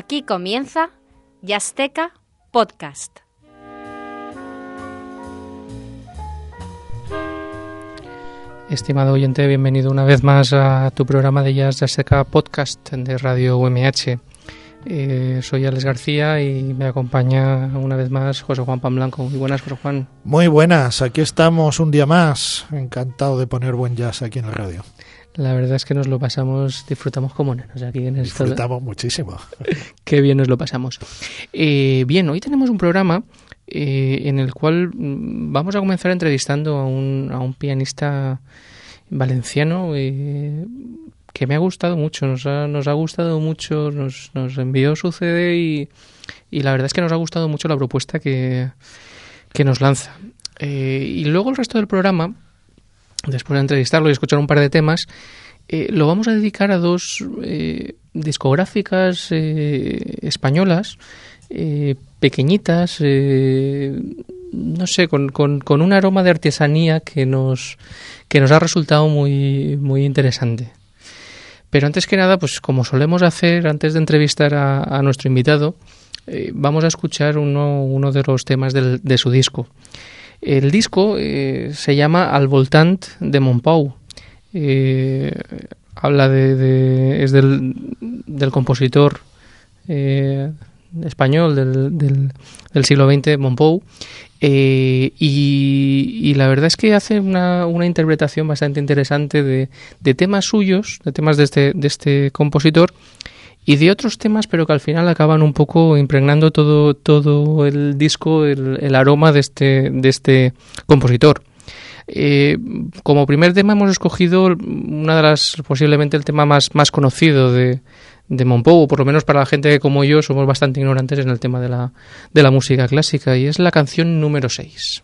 Aquí comienza Yasteca Podcast. Estimado oyente, bienvenido una vez más a tu programa de Jazz Yasteca Podcast de Radio UMH. Eh, soy Alex García y me acompaña una vez más José Juan Blanco. Muy buenas, José Juan. Muy buenas, aquí estamos un día más. Encantado de poner buen jazz aquí en la radio. La verdad es que nos lo pasamos, disfrutamos como nenos aquí en esto. Disfrutamos muchísimo. Qué bien nos lo pasamos. Eh, bien, hoy tenemos un programa eh, en el cual mm, vamos a comenzar entrevistando a un, a un pianista valenciano eh, que me ha gustado mucho, nos ha, nos ha gustado mucho, nos, nos envió su CD y, y, la verdad es que nos ha gustado mucho la propuesta que, que nos lanza. y luego el resto del programa después de entrevistarlo y escuchar un par de temas, eh, lo vamos a dedicar a dos eh, discográficas eh, españolas, pequeñitas, no sé, con, con, un aroma de artesanía que nos, que nos ha resultado muy, muy interesante. Pero antes que nada, pues como solemos hacer antes de entrevistar a, nuestro invitado, vamos a escuchar uno, uno de los temas de su disco. El disco eh, se llama Al voltant de Montpau. Eh, habla de, es del, compositor eh, español del, del, siglo XX, Montpau. Y, y, la verdad es que hace una, una interpretación bastante interesante de, de, temas suyos, de temas de este, de este compositor, y de otros temas, pero que al final acaban un poco impregnando todo, todo el disco, el, aroma de este, de este compositor. Eh, como primer tema hemos escogido una de las posiblemente el tema más, más conocido de, de Monpou, por lo menos para la gente como yo somos bastante ignorantes en el tema de la, de la música clásica, y es la canción número 6.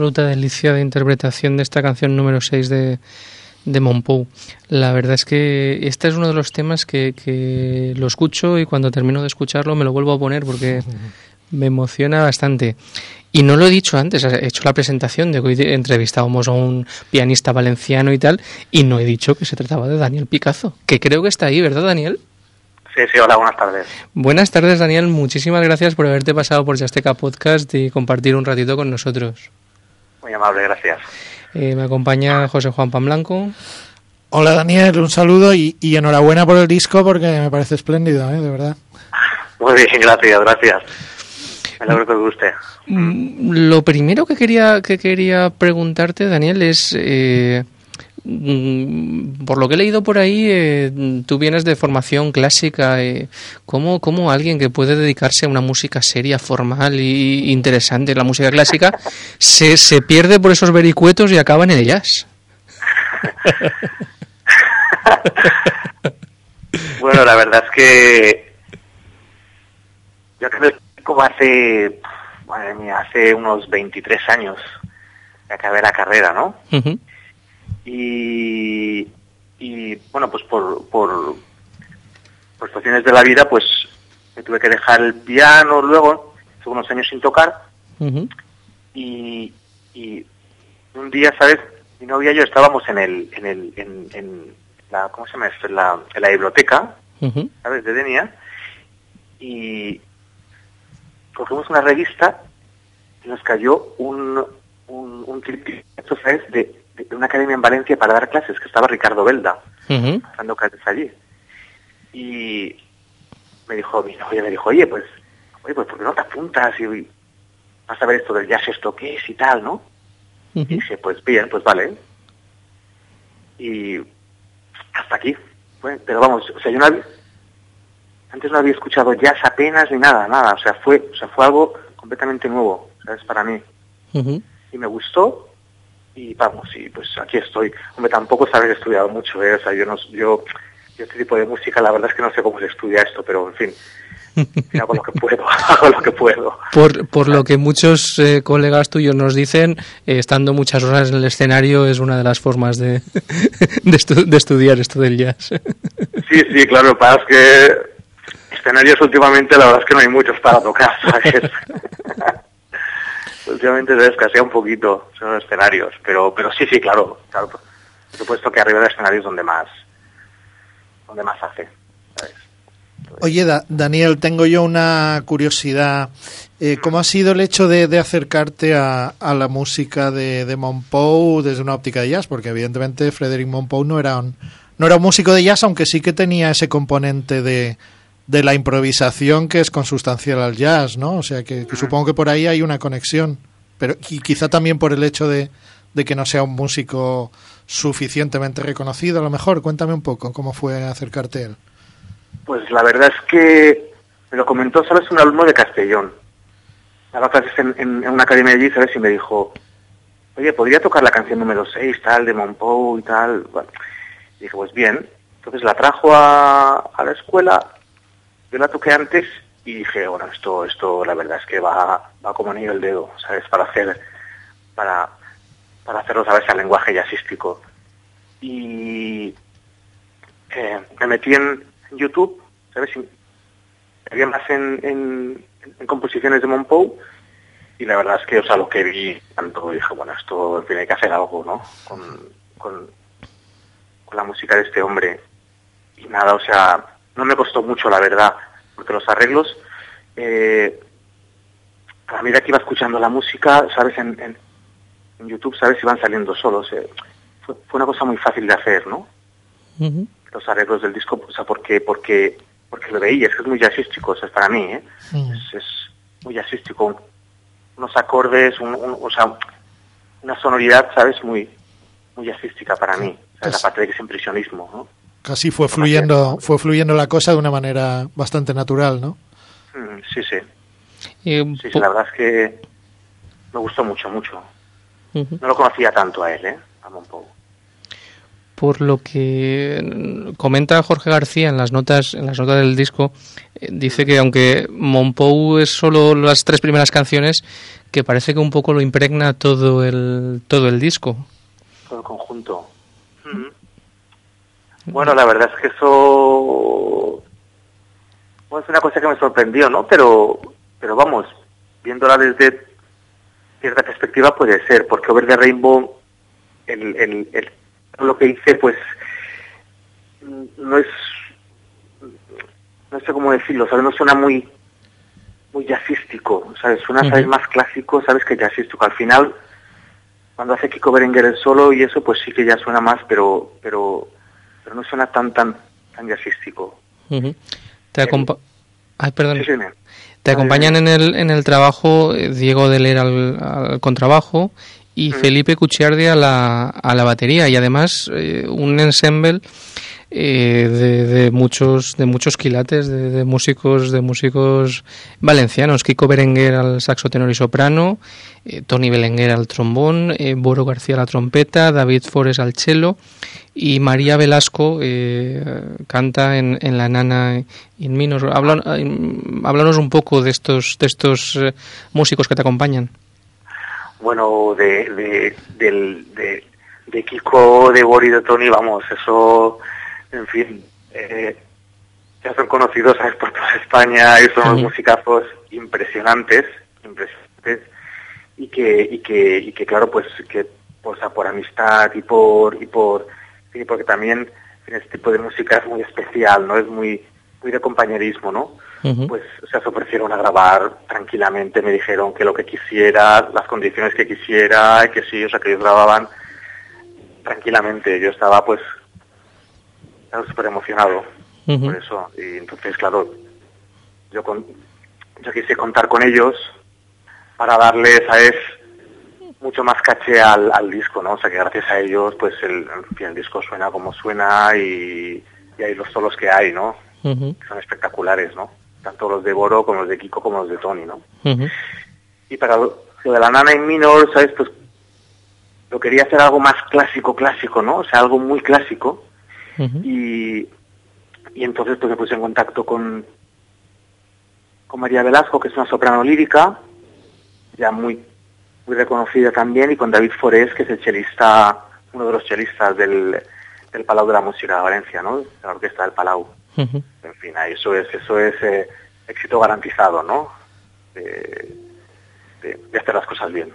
Absoluta delicia de interpretación de esta canción número 6 de, de Monpou. La verdad es que este es uno de los temas que, que lo escucho y cuando termino de escucharlo me lo vuelvo a poner porque me emociona bastante. Y no lo he dicho antes, he hecho la presentación de que hoy entrevistábamos a un pianista valenciano y tal, y no he dicho que se trataba de Daniel Picazo, que creo que está ahí, ¿verdad, Daniel? Sí, sí, hola, buenas tardes. Buenas tardes, Daniel. Muchísimas gracias por haberte pasado por Yasteca Podcast y compartir un ratito con nosotros. Muy amable, gracias. Eh, me acompaña José Juan Pamblanco. Hola, Daniel, un saludo y, y, enhorabuena por el disco porque me parece espléndido, ¿eh? de verdad. Muy bien, gracias, gracias. Me alegro que te guste. Lo primero que quería, que quería preguntarte, Daniel, es... Eh, Mm, por lo que he leído por ahí, eh, tú vienes de formación clásica. Eh, ¿cómo, ¿Cómo alguien que puede dedicarse a una música seria, formal y interesante, la música clásica, se, se pierde por esos vericuetos y acaba en el jazz? bueno, la verdad es que yo creo que como hace, madre mía, hace unos 23 años que acabé la carrera, ¿no? Y, y bueno, pues por, por, por situaciones de la vida, pues me tuve que dejar el piano luego, estuve unos años sin tocar, y, y un día, ¿sabes? Mi novia y yo estábamos en el, en el, en, en la, ¿cómo se llama esto? En la, en la biblioteca, ¿sabes? De Denia, y cogimos una revista y nos cayó un, un, un clip, ¿sabes? De una academia en Valencia para dar clases, que estaba Ricardo Belda, dando clases allí. Y me dijo, mi novia me dijo, oye, pues, oye, pues, ¿por qué no te apuntas y vas a ver esto del jazz, esto qué es y tal, no? Y dije, pues bien, pues vale. Y hasta aquí. Bueno, pero vamos, o sea, yo no había, antes no había escuchado jazz apenas ni nada, nada. O sea, fue, o sea, fue algo completamente nuevo, ¿sabes? Para mí. Y me gustó y vamos, y pues aquí estoy. Hombre, tampoco es haber estudiado mucho, ¿eh? O sea, yo, no, yo, yo este tipo de música, la verdad es que no sé cómo se estudia esto, pero en fin, hago lo que puedo, hago lo que puedo. Por, por lo que muchos eh, colegas tuyos nos dicen, eh, estando muchas horas en el escenario es una de las formas de, de, estu de estudiar esto del jazz. Sí, sí, claro, para es que escenarios últimamente la verdad es que no hay muchos para tocar, ¿sabes? Últimamente se escasea un poquito, son los escenarios, pero, pero sí, sí, claro, claro, por supuesto que arriba del escenario es donde más, donde más hace. Oye, da Daniel, tengo yo una curiosidad. Eh, ¿Cómo ha sido el hecho de, acercarte a, la música de, de Monpou desde una óptica de jazz? Porque evidentemente Frederic Monpou no era un, no era un músico de jazz, aunque sí que tenía ese componente de, de la improvisación que es consustancial al jazz, ¿no? O sea, que, que supongo que por ahí hay una conexión. Pero y quizá también por el hecho de, de, que no sea un músico suficientemente reconocido, a lo mejor. Cuéntame un poco cómo fue acercarte a él. Pues la verdad es que me lo comentó, ¿sabes? Un alumno de Castellón. Daba clases en, en, en una academia allí, ¿sabes? Y me dijo, oye, ¿podría tocar la canción número 6, tal, de Monpou y tal? Bueno, y dije, pues bien. Entonces la trajo a, a la escuela yo la toqué antes y dije, bueno, esto, esto la verdad es que va, va como anillo el dedo, ¿sabes? Para hacer, para, para hacerlo, ¿sabes? Al lenguaje jazzístico. Y eh, me metí en YouTube, ¿sabes? había más en, en, composiciones de Monpou y la verdad es que, o sea, lo que vi, tanto dije, bueno, esto tiene que hacer algo, ¿no? Con, con, con la música de este hombre. Y nada, o sea, no me costó mucho, la verdad, porque los arreglos, eh, a medida que iba escuchando la música, ¿sabes? En, en, en YouTube, ¿sabes? Iban saliendo solos. Eh, fue, fue, una cosa muy fácil de hacer, ¿no? Uh -huh. Los arreglos del disco, o sea, porque, porque, porque lo veía, es que es muy jazzístico, o sea, es para mí, ¿eh? Uh -huh. es, es, muy jazzístico. Unos acordes, un, un, o sea, una sonoridad, ¿sabes? Muy, muy jazzística para mí. ¿sabes? Aparte de que es impresionismo, ¿no? Casi fue fluyendo, fue fluyendo la cosa de una manera bastante natural, ¿no? Mm, sí, sí. sí, sí, la verdad es que me gustó mucho, mucho. Uh -huh. No lo conocía tanto a él, ¿eh? A Monpou. por lo que comenta Jorge García en las notas en las notas del disco eh, dice que aunque Monpou es solo las tres primeras canciones que parece que un poco lo impregna todo el todo el disco todo el conjunto bueno la verdad es que eso es una cosa que me sorprendió no pero pero vamos viéndola desde cierta perspectiva puede ser porque Over the Rainbow el, el lo que hice pues no es no sé cómo decirlo, ¿sabes? No suena muy muy jazzístico, ¿sabes? Suena, ¿sabes? Más clásico, ¿sabes? Que jazzístico. Al final, cuando hace Kiko Berenguer el solo y eso, pues sí que ya suena más, pero pero pero no suena tan tan tan jazzístico. Te Ay, perdón. Te acompañan en el, en el trabajo eh, Diego Deler al, al contrabajo y Felipe Cucciardi a la, a la batería. Y además eh, un ensemble eh, de, muchos de muchos quilates de, músicos de músicos valencianos. Kiko Berenguer al saxo tenor y soprano eh, Tony Belenguer al trombón Boro García a la trompeta David Fores al cello y María Velasco canta en, en, la nana in minor. Háblanos un poco de estos de estos músicos que te acompañan bueno, de, de, del, de, de Kiko, de Boris, de Tony, vamos, eso, en fin, eh, ya son conocidos ¿sabes? por toda España y son unos musicazos impresionantes, impresionantes, y que, y que, y que claro, pues, que, pues, por amistad y por, y por, y porque también este tipo de música es muy especial, ¿no? Es muy, muy de compañerismo, ¿no? Pues se ofrecieron a grabar tranquilamente, me dijeron que lo que quisiera, las condiciones que quisiera, y que sí, o sea, que ellos grababan tranquilamente. Yo estaba, pues, súper emocionado por eso. Y entonces, claro, yo, con, yo quise contar con ellos para darles, ¿sabes?, mucho más caché al, al disco, ¿no? O sea, que gracias a ellos, pues, el, el disco suena como suena y, y hay los solos que hay, ¿no? son espectaculares, ¿no? Tanto los de Boro como los de Kiko como los de Tony, ¿no? Y para lo, de la nana en minor, ¿sabes? Pues lo quería hacer algo más clásico, clásico, ¿no? O sea, algo muy clásico. y, y entonces pues me puse en contacto con, con María Velasco, que es una soprano lírica, ya muy, muy reconocida también, y con David Forés, que es el chelista, uno de los chelistas del, del Palau de la Música de Valencia, ¿no? La orquesta del Palau. En fin, eso es, eso es eh, éxito garantizado, ¿no? De, hacer las cosas bien.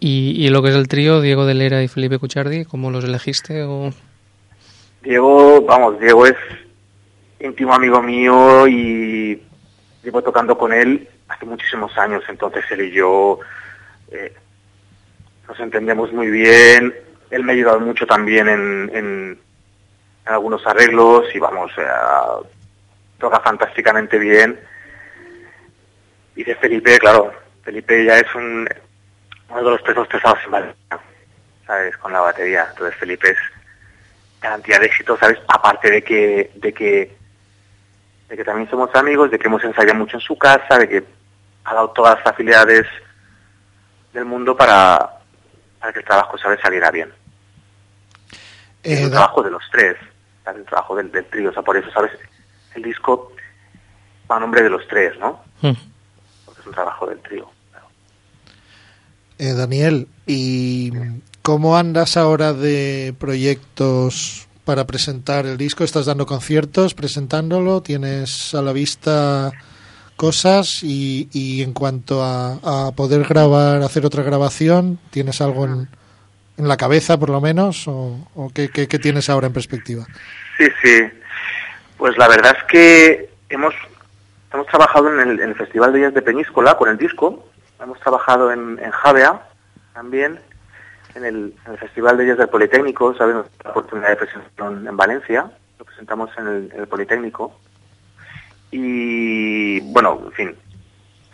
¿Y, lo que es el trío, Diego de Lera y Felipe Cuchardi, cómo los elegiste? O... Diego, vamos, Diego es íntimo amigo mío y llevo tocando con él hace muchísimos años, entonces él y yo eh, nos entendemos muy bien. Él me ha ayudado mucho también en algunos arreglos y vamos, eh, toca fantásticamente bien. Y de Felipe, claro, Felipe ya es un, uno de los pesos pesados en Valencia, ¿sabes? Con la batería. Entonces Felipe es garantía de éxito, ¿sabes? Aparte de que, de que, de que también somos amigos, de que hemos ensayado mucho en su casa, de que ha dado todas las facilidades del mundo para, para que el trabajo, ¿sabes? Saliera bien. es el trabajo de los tres el trabajo del, del trío. O sea, por eso, ¿sabes? El disco va a nombre de los tres, ¿no? Hmm. Porque es un trabajo del trío. Eh, Daniel, ¿y cómo andas ahora de proyectos para presentar el disco? ¿Estás dando conciertos, presentándolo? ¿Tienes a la vista cosas? Y, y en cuanto a, a, poder grabar, hacer otra grabación, ¿tienes algo en, en la cabeza, por lo menos? ¿O, o qué, tienes ahora en perspectiva? Sí, sí. Pues la verdad es que hemos, hemos trabajado en el, Festival de Jazz de Peñíscola con el disco. Hemos trabajado en, en Javea también, en el, Festival de Jazz del Politécnico. Sabemos la oportunidad de presentarlo en Valencia. Lo presentamos en el, en el Politécnico. Y bueno, en fin,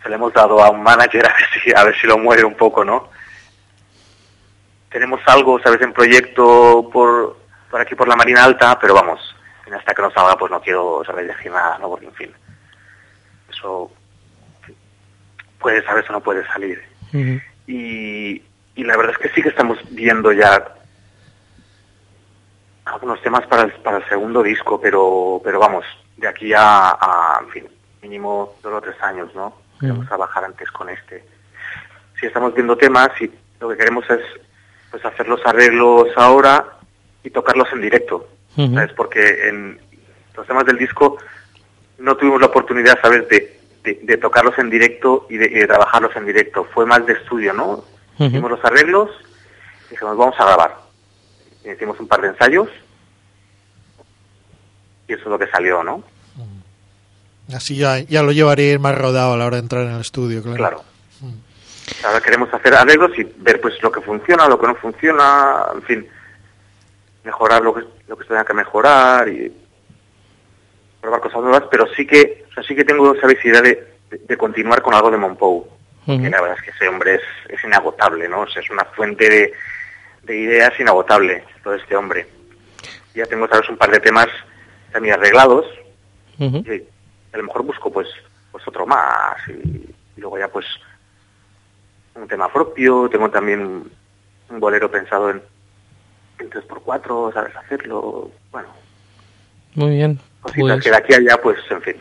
se le hemos dado a un manager a ver si, a ver si lo mueve un poco, ¿no? Tenemos algo, sabes, en proyecto por, por aquí por la Marina Alta, pero vamos, hasta que no salga pues no quiero saber decir nada, ¿no? Porque en fin, eso puede saber o no puede salir. y, y la verdad es que sí que estamos viendo ya algunos temas para el, para el segundo disco, pero, pero vamos, de aquí a, a en fin, mínimo dos o tres años, ¿no? Queremos trabajar antes con este. Si estamos viendo temas y lo que queremos es pues hacer los arreglos ahora y tocarlos en directo. ¿sabes? Porque en los temas del disco no tuvimos la oportunidad, ¿sabes?, de, de, de tocarlos en directo y de, trabajarlos en directo. Fue más de estudio, ¿no? Hicimos los arreglos y dijimos, vamos a grabar. Y hicimos un par de ensayos y eso es lo que salió, ¿no? Así ya, ya lo llevaría más rodado a la hora de entrar en el estudio, claro. Claro. Ahora queremos hacer arreglos y ver pues lo que funciona, lo que no funciona, en fin, mejorar lo que lo que se tenga que mejorar y probar cosas nuevas, pero sí que o sea, sí que tengo esa necesidad de, de- de continuar con algo de Monpou, Ujú. que la verdad es que ese hombre es, es inagotable, ¿no? O sea, es una fuente de, de ideas inagotable todo este hombre. Ya tengo sabes un par de temas también arreglados Ujú. y a lo mejor busco pues pues otro más y, y luego ya pues un tema propio tengo también un bolero pensado en, en 3x4 sabes hacerlo bueno Muy bien. cositas Pues, que de aquí a allá pues en fin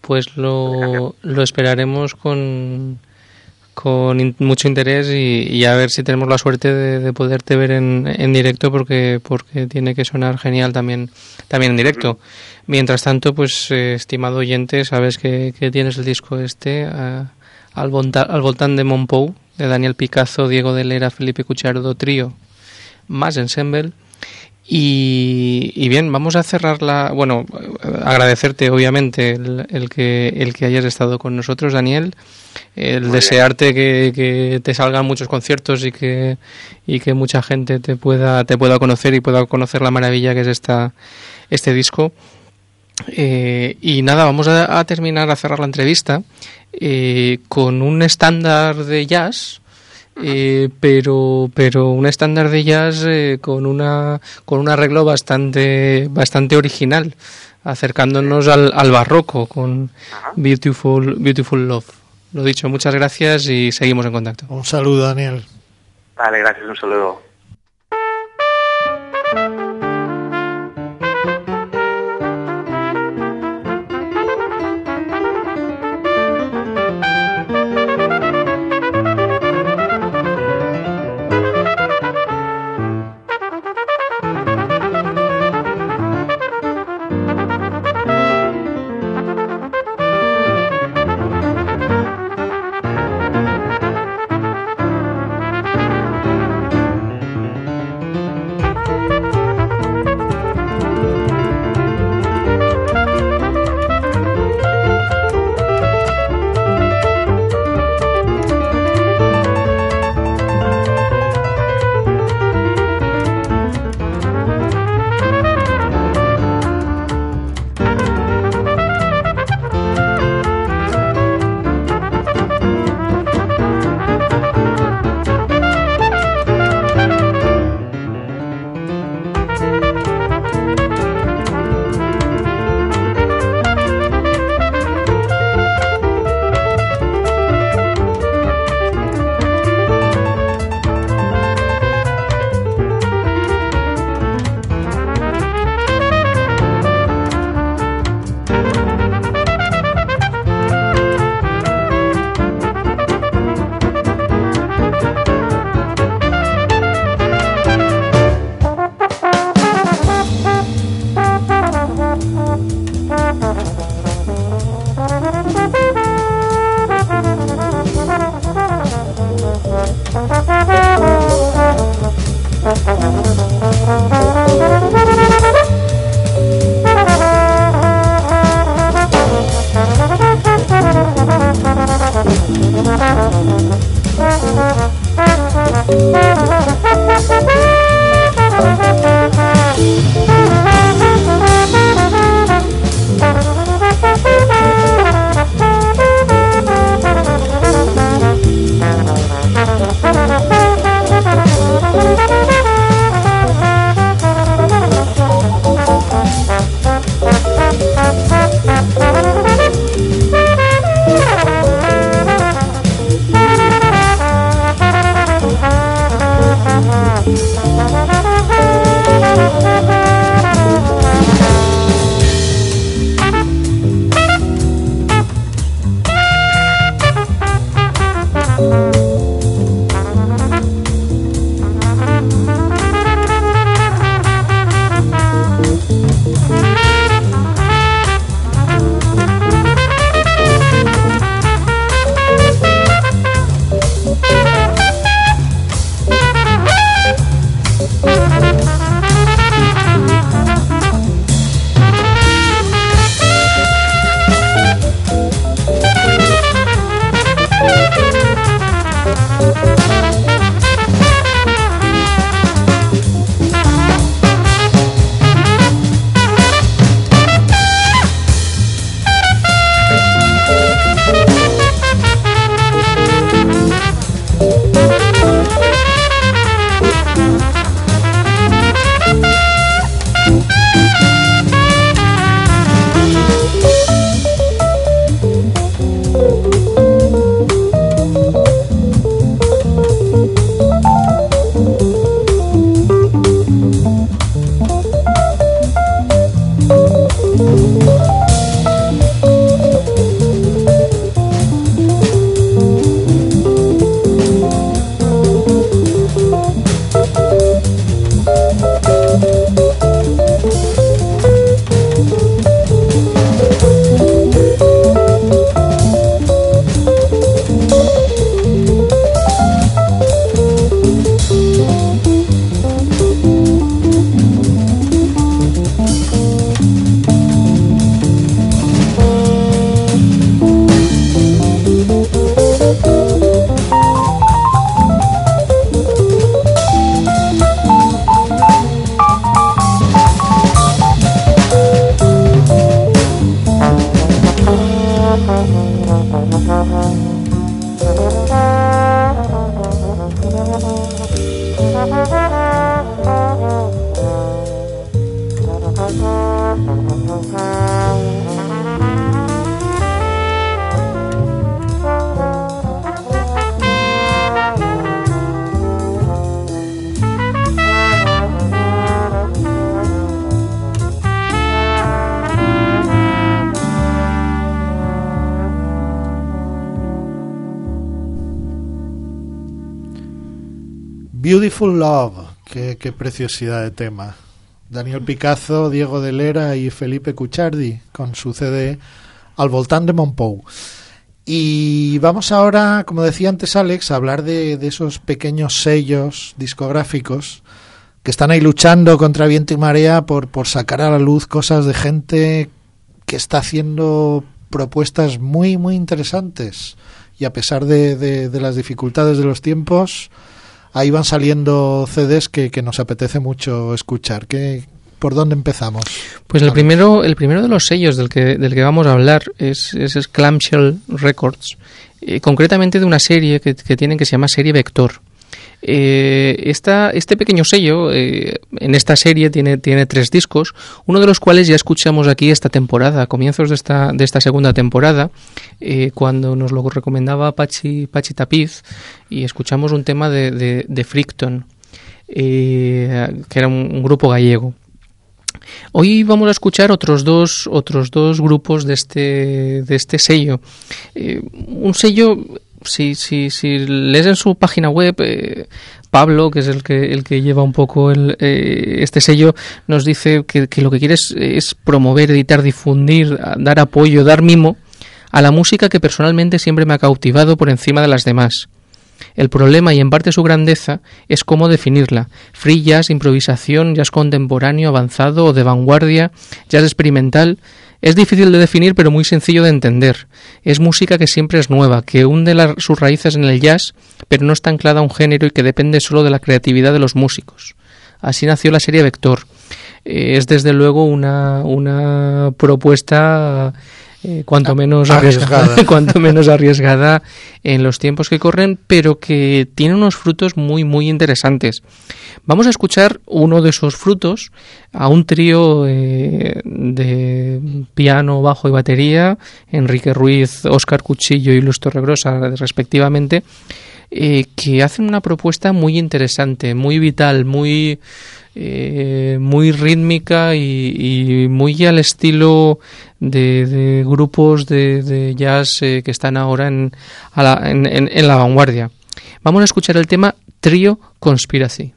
pues lo, lo esperaremos con, con in- mucho interés y, y a ver si tenemos la suerte de, de poderte ver en, en directo porque porque tiene que sonar genial también también en directo. Mientras tanto, pues eh, estimado oyente, sabes que, que tienes el disco este eh, al, al voltán de Monpou de Daniel Picazo, Diego de Lera, Felipe Cuchardo Trío, más Ensemble. Y, y bien, vamos a cerrar la. Bueno, agradecerte, obviamente, el, el que, el que hayas estado con nosotros, Daniel. El Muy desearte que, que te salgan muchos conciertos y que, y que mucha gente te pueda, te pueda conocer y pueda conocer la maravilla que es esta, este disco. Eh, y nada, vamos a, a terminar, a cerrar la entrevista eh, con un estándar de jazz, eh, pero, pero un estándar de jazz eh, con, una, con un arreglo bastante, bastante original, acercándonos al, al barroco con. Beautiful, Beautiful Love. Lo dicho, muchas gracias y seguimos en contacto. Un saludo, Daniel. vale gracias un saludo Beautiful Love, qué, preciosidad de tema. Daniel Picazo, Diego de Lera y Felipe Cuchardi con su CD Al Voltán de Montpou. Y vamos ahora, como decía antes Alex, a hablar de, esos pequeños sellos discográficos que están ahí luchando contra viento y marea por, por sacar a la luz cosas de gente que está haciendo propuestas muy, muy interesantes. Y a pesar de las dificultades de los tiempos, ahí van saliendo CDs que, que nos apetece mucho escuchar. ¿Qué, ¿Por dónde empezamos? Pues el primero, el primero de los sellos del que, del que vamos a hablar es, es Clamshell Records, eh, concretamente de una serie que, que, tienen que se llama Serie Vector. Eh, esta, este pequeño sello eh, en esta serie tiene, tiene tres discos, uno de los cuales ya escuchamos aquí esta temporada, a comienzos de esta, de esta segunda temporada, eh, cuando nos lo recomendaba Pachi, Pachi Tapiz y escuchamos un tema de, de, de Fricton, que era un, grupo gallego. Hoy vamos a escuchar otros dos, otros dos grupos de este, de este sello. Un sello, si, si, si lees en su página web, eh, Pablo, que es el que, el que lleva un poco el, eh, este sello, nos dice que, que lo que quiere es, es, promover, editar, difundir, dar apoyo, dar mimo a la música que personalmente siempre me ha cautivado por encima de las demás. El problema y en parte su grandeza es cómo definirla. Free jazz, improvisación, jazz contemporáneo, avanzado o de vanguardia, jazz experimental. Es difícil de definir pero muy sencillo de entender. Es música que siempre es nueva, que hunde sus raíces en el jazz, pero no está anclada a un género y que depende solo de la creatividad de los músicos. Así nació la serie Vector. Eh, es desde luego una, una propuesta eh, cuanto menos arriesgada, arriesgada. cuanto menos arriesgada en los tiempos que corren, pero que tiene unos frutos muy muy interesantes. Vamos a escuchar uno de esos frutos a un trío eh, de piano, bajo y batería, Enrique Ruiz, Óscar Cuchillo y Luz Torregrosa respectivamente, eh, que hacen una propuesta muy interesante, muy vital, muy eh, muy rítmica y, muy al estilo de, de grupos de, de jazz eh, que están ahora en, la, en, en, en la vanguardia. Vamos a escuchar el tema Trio Conspiracy.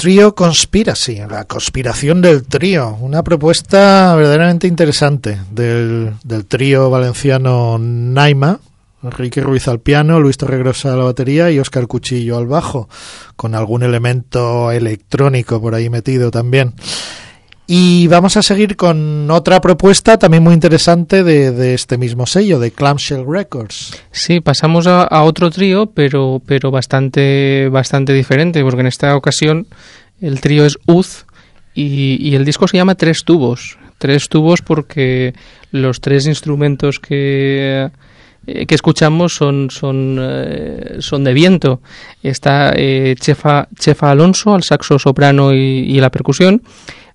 Trio Conspiracy, la conspiración del trío, una propuesta verdaderamente interesante del, del trío valenciano Naima, Enrique Ruiz al piano, Luis Torregrosa a la batería y Óscar Cuchillo al bajo, con algún elemento electrónico por ahí metido también. Y vamos a seguir con otra propuesta también muy interesante de, de este mismo sello, de Clamshell Records. Sí, pasamos a, a, otro trío, pero, pero bastante, bastante diferente, porque en esta ocasión el trío es Uz y, y el disco se llama Tres Tubos. Tres Tubos porque los tres instrumentos que que escuchamos son son eh, son de viento. Está eh, Chefa Chefa Alonso al saxo soprano y, y, la percusión.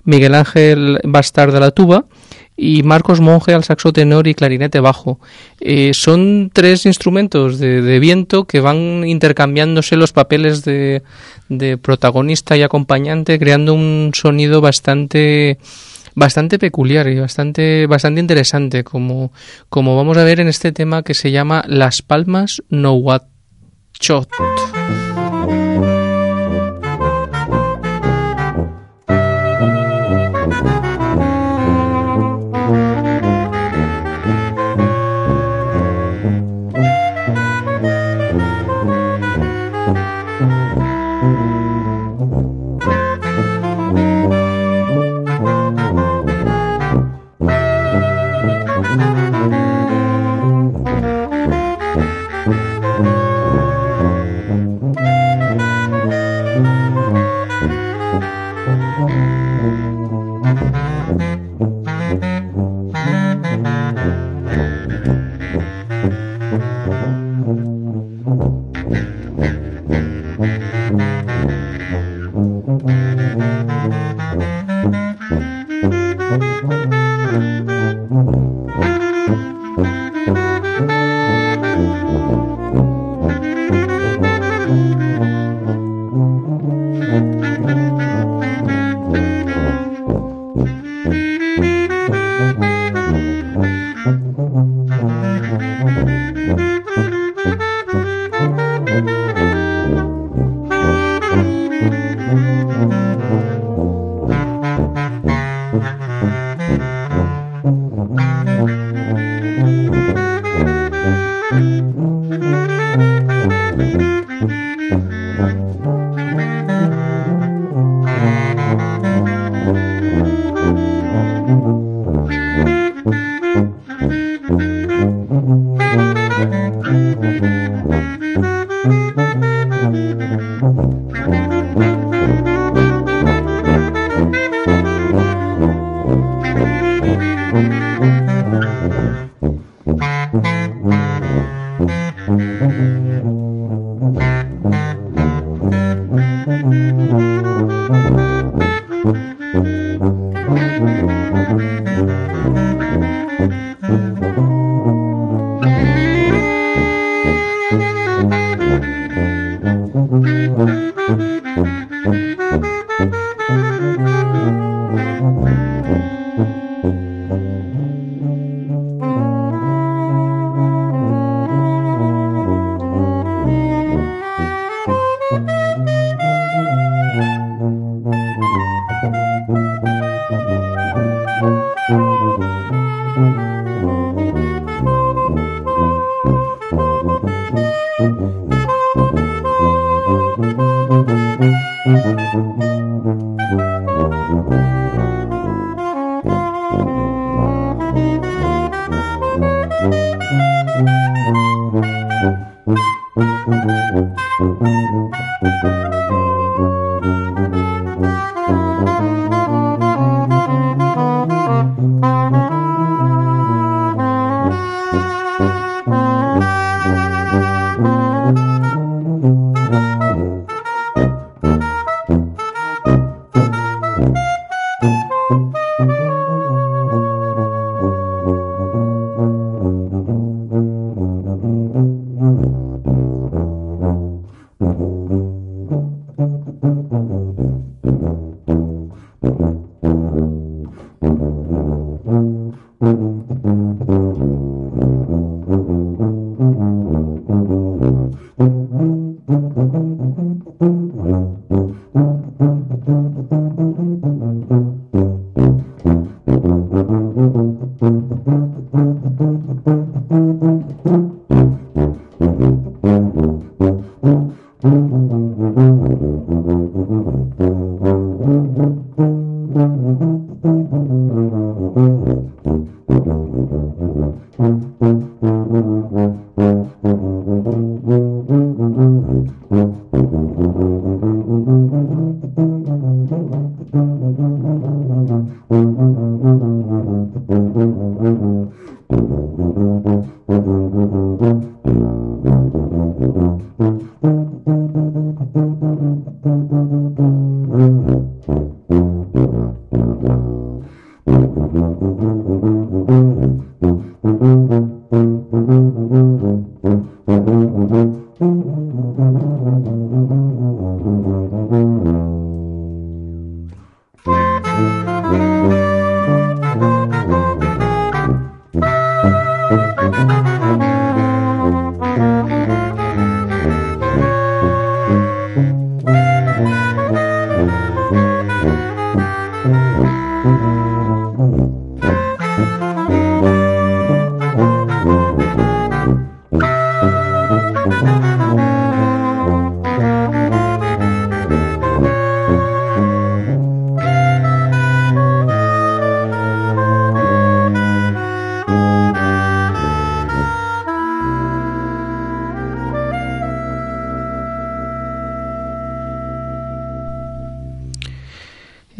Miguel Ángel Bastar de la tuba y Marcos Monge al saxo tenor y clarinete bajo. Eh, son tres instrumentos de, viento que van intercambiándose los papeles de, de, protagonista y acompañante, creando un sonido bastante bastante peculiar y bastante bastante interesante, como, como vamos a ver en este tema que se llama Las Palmas No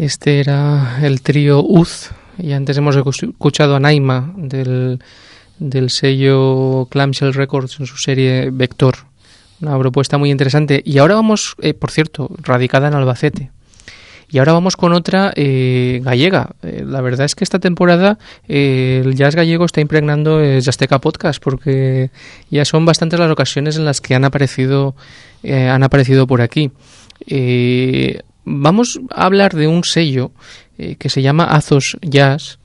Este era el trío Uz y antes hemos escuchado a Naima del, del sello Clamshell Records en su serie Vector. Una propuesta muy interesante. Y ahora vamos, eh, por cierto, radicada en Albacete. Y ahora vamos con otra eh, gallega. Eh, la verdad es que esta temporada el jazz gallego está impregnando el Jazzteca Podcast porque ya son bastantes las ocasiones en las que han aparecido, han aparecido por aquí vamos a hablar de un sello eh, que se llama Azos Jazz.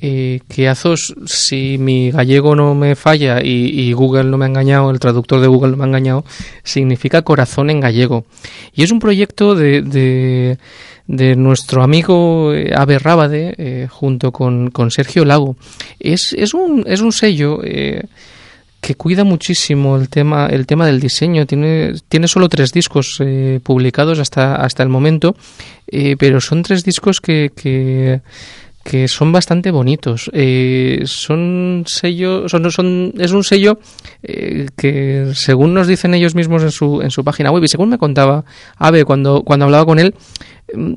Eh, que Azos, si mi gallego no me falla y, Google no me ha engañado, el traductor de Google no me ha engañado, significa corazón en gallego. Y es un proyecto de, de, nuestro amigo eh, Abe Rábade junto con, con, Sergio Lago. Es, es, un, es un sello que cuida muchísimo el tema, el tema del diseño. Tiene, tiene solo tres discos eh, publicados hasta, hasta el momento, eh, pero son tres discos que, que, son bastante bonitos. Eh, son sellos, son, son, es un sello que, según nos dicen ellos mismos en su, en su página web, y según me contaba Ave cuando, cuando hablaba con él, mm,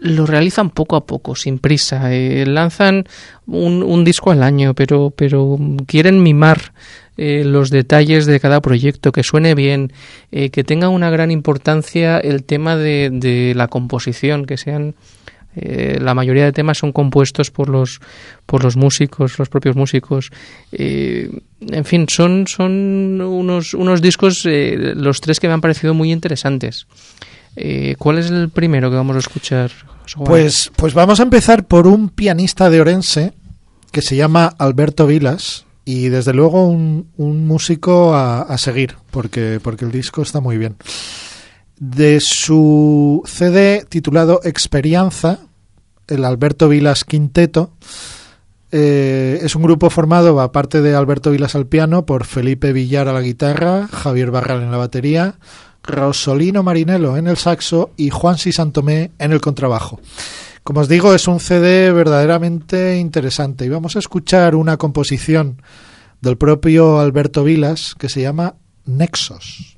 lo realizan poco a poco, sin prisa. lanzan un, un disco al año, pero, pero quieren mimar eh, los detalles de cada proyecto, que suene bien, eh, que tenga una gran importancia el tema de, de la composición, que sean eh, la mayoría de temas son compuestos por los por los músicos, los propios músicos. en fin, son son unos unos discos los tres que me han parecido muy interesantes. ¿Cuál es el primero que vamos a escuchar? Pues pues vamos a empezar por un pianista de Orense que se llama Alberto Vilas y desde luego un, un músico a, seguir, porque, porque el disco está muy bien. De su CD titulado Experianza, el Alberto Vilas Quinteto, eh, es un grupo formado, aparte de Alberto Vilas al piano, por Felipe Villar a la guitarra, Javier Barral en la batería, Rosolino Marinelo en el saxo y Juan Si Santomé en el contrabajo. Como os digo, es un CD verdaderamente interesante y vamos a escuchar una composición del propio Alberto Vilas que se llama Nexos.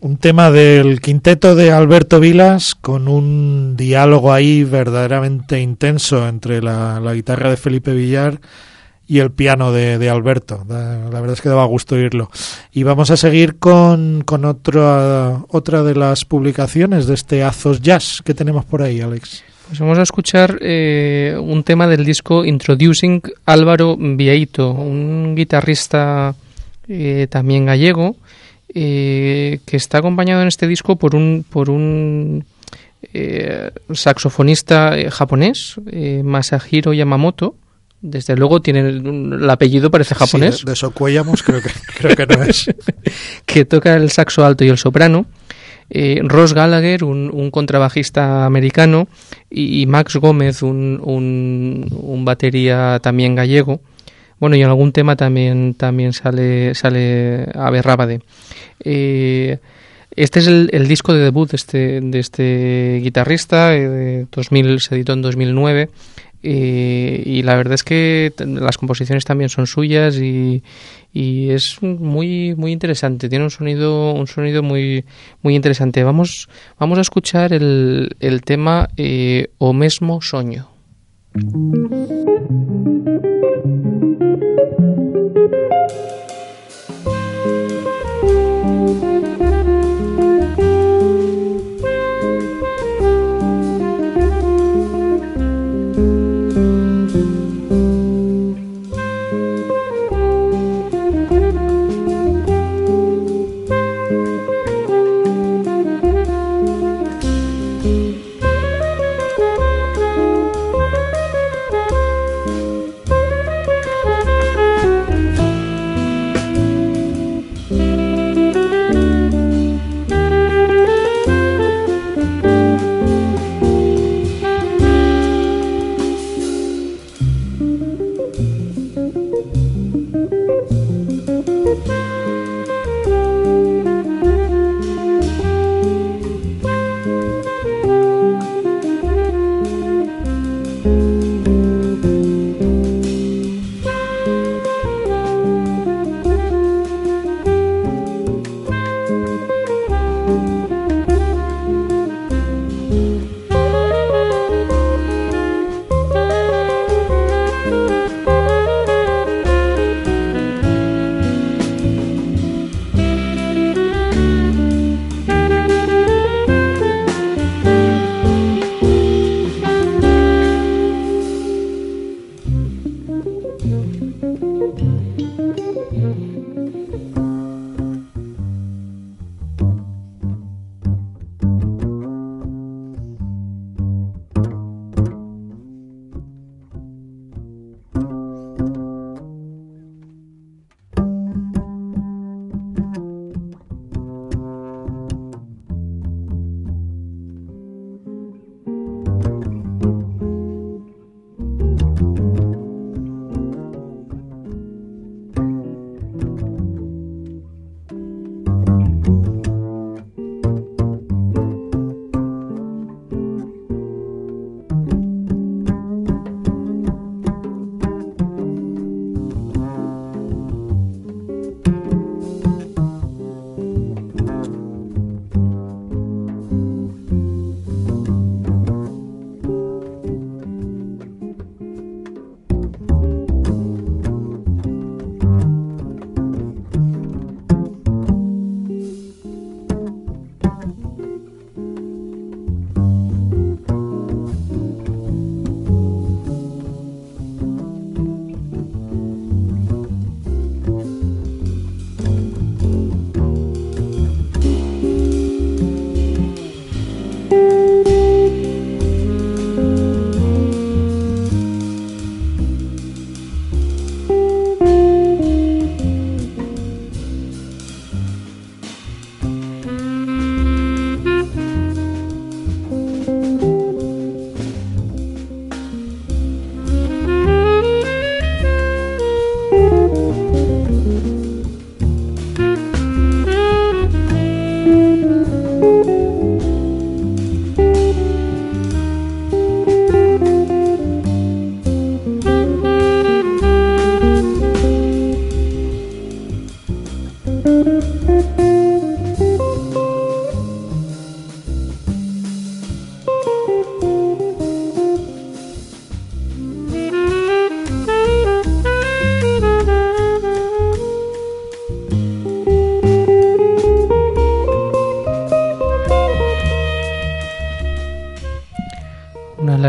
Un tema del quinteto de Alberto Vilas con un diálogo ahí verdaderamente intenso entre la, guitarra de Felipe Villar y el piano de, Alberto. La verdad es que daba gusto oírlo. Y vamos a seguir con, con otra, otra de las publicaciones de este Azos Jazz que tenemos por ahí, Alex. Pues vamos a escuchar eh, un tema del disco Introducing Álvaro Vieito, un guitarrista eh, también gallego eh, que está acompañado en este disco por un, por un eh, saxofonista eh, japonés, Masahiro Yamamoto. Desde luego tiene el, apellido, parece japonés. Sí, de, eso creo que, creo que no es. que toca el saxo alto y el soprano. Ross Gallagher, un, contrabajista americano, y, Max Gómez, un, un, un, batería también gallego. Bueno, y en algún tema también, también sale, sale Ave Rábade. Eh, este es el, disco de debut de este, de este guitarrista, eh, 2000, se editó en 2009. Eh, y la verdad es que las composiciones también son suyas y, y, es muy muy interesante tiene un sonido un sonido muy muy interesante vamos vamos a escuchar el, el tema eh, o mesmo soño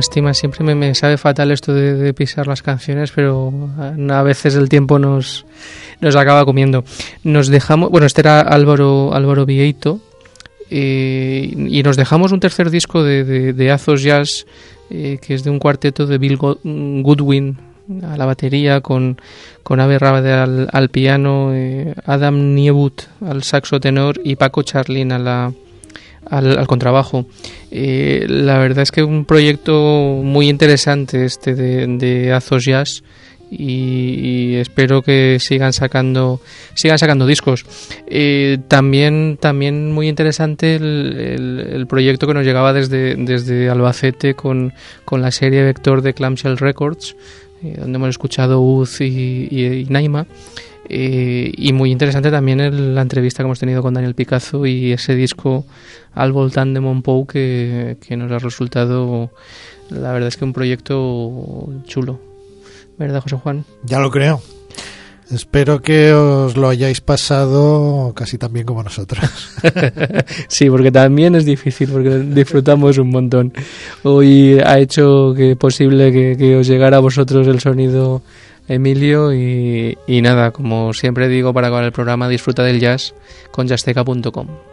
Lástima. Siempre me, me sabe fatal esto de, de, pisar las canciones, pero a veces el tiempo nos, nos acaba comiendo. Nos dejamos, bueno, este era Álvaro, Álvaro Vieito, eh, y nos dejamos un tercer disco de, de, de Azos Jazz, eh, que es de un cuarteto de Bill Goodwin a la batería, con, con Ave Rabade al, al piano, eh, Adam Niebut al saxo tenor y Paco Charlin a la, al, contrabajo. Eh, la verdad es que un proyecto muy interesante este de, de Azos Jazz y, espero que sigan sacando sigan sacando discos. Eh, también también muy interesante el, proyecto que nos llegaba desde, desde Albacete con, con la serie Vector de Clamshell Records, eh, donde hemos escuchado Uz y Naima. Eh, y muy interesante también el, la entrevista que hemos tenido con Daniel Picazo y ese disco al voltán de Monpou que, que nos ha resultado, la verdad es que un proyecto chulo. ¿Verdad, José Juan? Ya lo creo. Espero que os lo hayáis pasado casi tan bien como nosotros. sí, porque también es difícil, porque disfrutamos un montón. Hoy ha hecho que posible que, que os llegara a vosotros el sonido Emilio y, y, nada, como siempre digo para acabar el programa, disfruta del jazz con jazzteca.com.